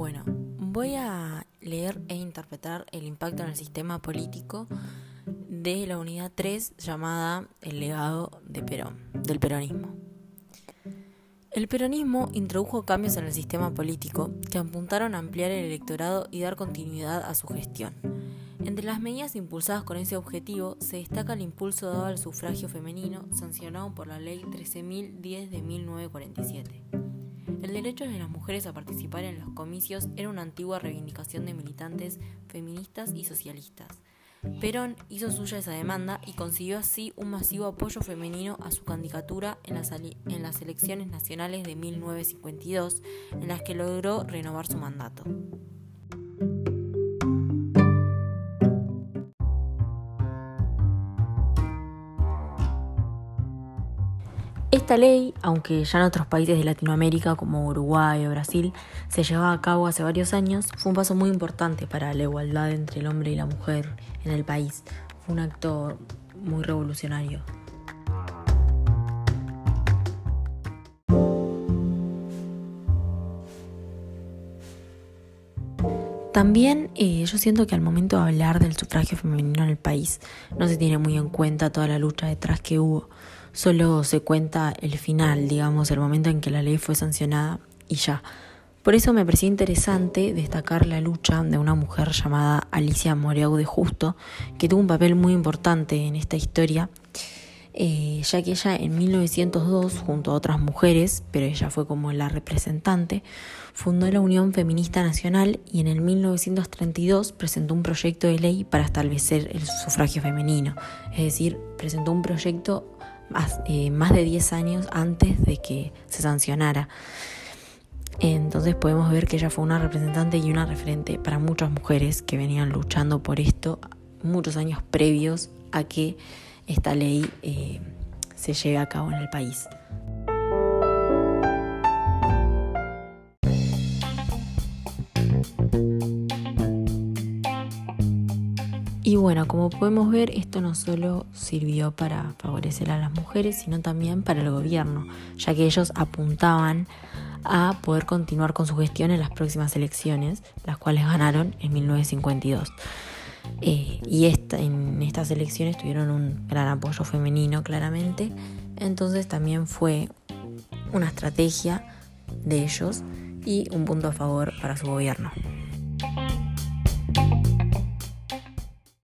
Bueno, voy a leer e interpretar el impacto en el sistema político de la unidad 3 llamada El legado de Perón, del peronismo. El peronismo introdujo cambios en el sistema político que apuntaron a ampliar el electorado y dar continuidad a su gestión. Entre las medidas impulsadas con ese objetivo se destaca el impulso dado al sufragio femenino sancionado por la Ley 13.010 de 1947. El derecho de las mujeres a participar en los comicios era una antigua reivindicación de militantes feministas y socialistas. Perón hizo suya esa demanda y consiguió así un masivo apoyo femenino a su candidatura en las, elecciones nacionales de 1952, en las que logró renovar su mandato. Esta ley, aunque ya en otros países de Latinoamérica como Uruguay o Brasil se llevaba a cabo hace varios años, fue un paso muy importante para la igualdad entre el hombre y la mujer en el país. Fue un acto muy revolucionario. También eh, yo siento que al momento de hablar del sufragio femenino en el país no se tiene muy en cuenta toda la lucha detrás que hubo solo se cuenta el final, digamos, el momento en que la ley fue sancionada y ya. Por eso me pareció interesante destacar la lucha de una mujer llamada Alicia Moreau de Justo, que tuvo un papel muy importante en esta historia, eh, ya que ella en 1902, junto a otras mujeres, pero ella fue como la representante, fundó la Unión Feminista Nacional y en el 1932 presentó un proyecto de ley para establecer el sufragio femenino, es decir, presentó un proyecto eh, más, de 10 años antes de que se sancionara. Entonces podemos ver que ella fue una representante y una referente para muchas mujeres que venían luchando por esto muchos años previos a que esta ley eh, se lleve a cabo en el país. Y bueno, como podemos ver, esto no solo sirvió para favorecer a las mujeres, sino también para el gobierno, ya que ellos apuntaban a poder continuar con su gestión en las próximas elecciones, las cuales ganaron en 1952. Eh, y esta, en estas elecciones tuvieron un gran apoyo femenino, claramente, entonces también fue una estrategia de ellos y un punto a favor para su gobierno.